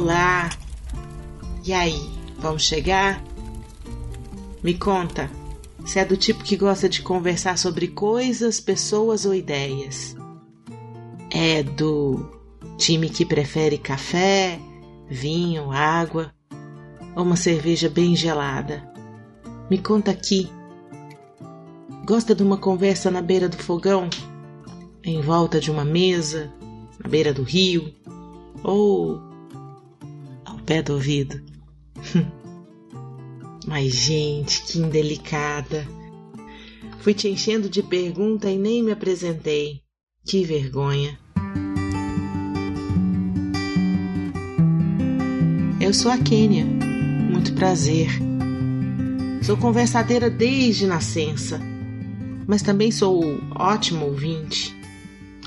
Olá! E aí, vamos chegar? Me conta, se é do tipo que gosta de conversar sobre coisas, pessoas ou ideias. É do time que prefere café, vinho, água ou uma cerveja bem gelada. Me conta aqui. Gosta de uma conversa na beira do fogão? Em volta de uma mesa? Na beira do rio? Ou pé do ouvido? Mas, gente, que indelicada. Fui te enchendo de pergunta e nem me apresentei. Que vergonha. Eu sou a Kênia. Muito prazer. Sou conversadeira desde nascença, mas também sou ótimo ouvinte.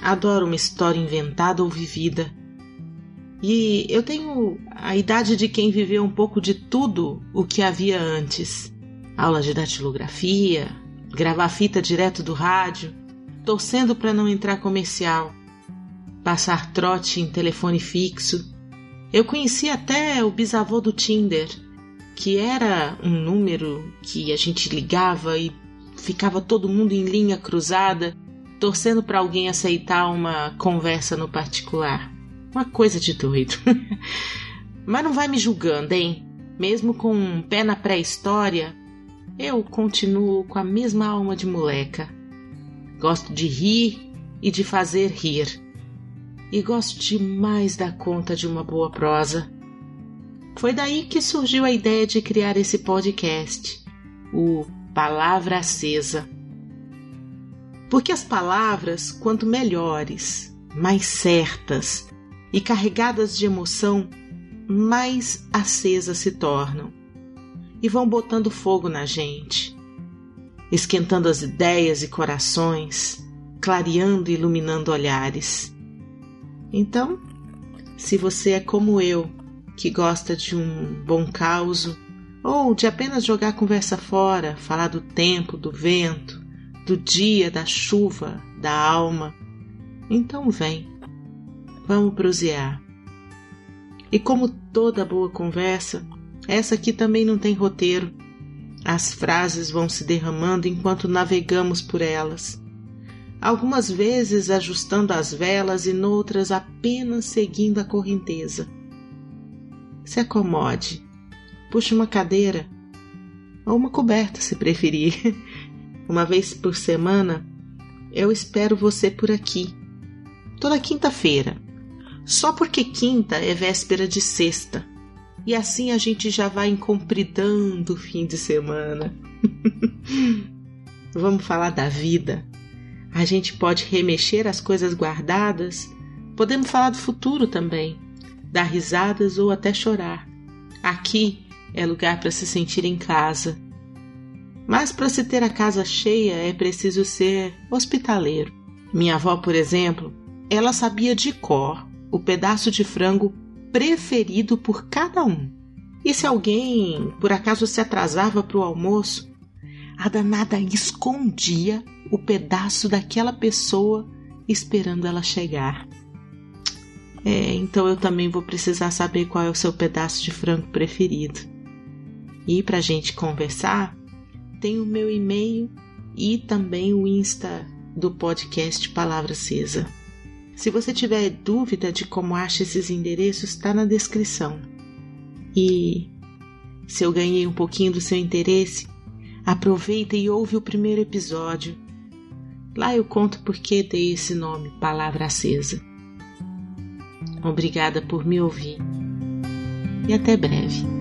Adoro uma história inventada ou vivida e eu tenho a idade de quem viveu um pouco de tudo o que havia antes: aula de datilografia, gravar fita direto do rádio, torcendo para não entrar comercial, passar trote em telefone fixo. Eu conheci até o bisavô do Tinder, que era um número que a gente ligava e ficava todo mundo em linha cruzada, torcendo para alguém aceitar uma conversa no particular. Uma coisa de doido. Mas não vai me julgando, hein? Mesmo com um pé na pré-história, eu continuo com a mesma alma de moleca. Gosto de rir e de fazer rir. E gosto demais da conta de uma boa prosa. Foi daí que surgiu a ideia de criar esse podcast, o Palavra Acesa. Porque as palavras, quanto melhores, mais certas, e carregadas de emoção, mais acesas se tornam e vão botando fogo na gente, esquentando as ideias e corações, clareando e iluminando olhares. Então, se você é como eu, que gosta de um bom causo, ou de apenas jogar a conversa fora, falar do tempo, do vento, do dia, da chuva, da alma, então vem Vamos prosear. E como toda boa conversa, essa aqui também não tem roteiro. As frases vão se derramando enquanto navegamos por elas. Algumas vezes ajustando as velas e noutras apenas seguindo a correnteza. Se acomode, puxe uma cadeira ou uma coberta, se preferir. Uma vez por semana, eu espero você por aqui. Toda quinta-feira, só porque quinta é véspera de sexta. E assim a gente já vai incompridando o fim de semana. Vamos falar da vida. A gente pode remexer as coisas guardadas. Podemos falar do futuro também. Dar risadas ou até chorar. Aqui é lugar para se sentir em casa. Mas para se ter a casa cheia é preciso ser hospitaleiro. Minha avó, por exemplo, ela sabia de cor o pedaço de frango preferido por cada um. E se alguém por acaso se atrasava para o almoço, a danada escondia o pedaço daquela pessoa esperando ela chegar. É, então eu também vou precisar saber qual é o seu pedaço de frango preferido. E para gente conversar, tem o meu e-mail e também o Insta do podcast Palavra Acesa. Se você tiver dúvida de como acha esses endereços, está na descrição. E se eu ganhei um pouquinho do seu interesse, aproveita e ouve o primeiro episódio. Lá eu conto por que dei esse nome, Palavra Acesa. Obrigada por me ouvir e até breve.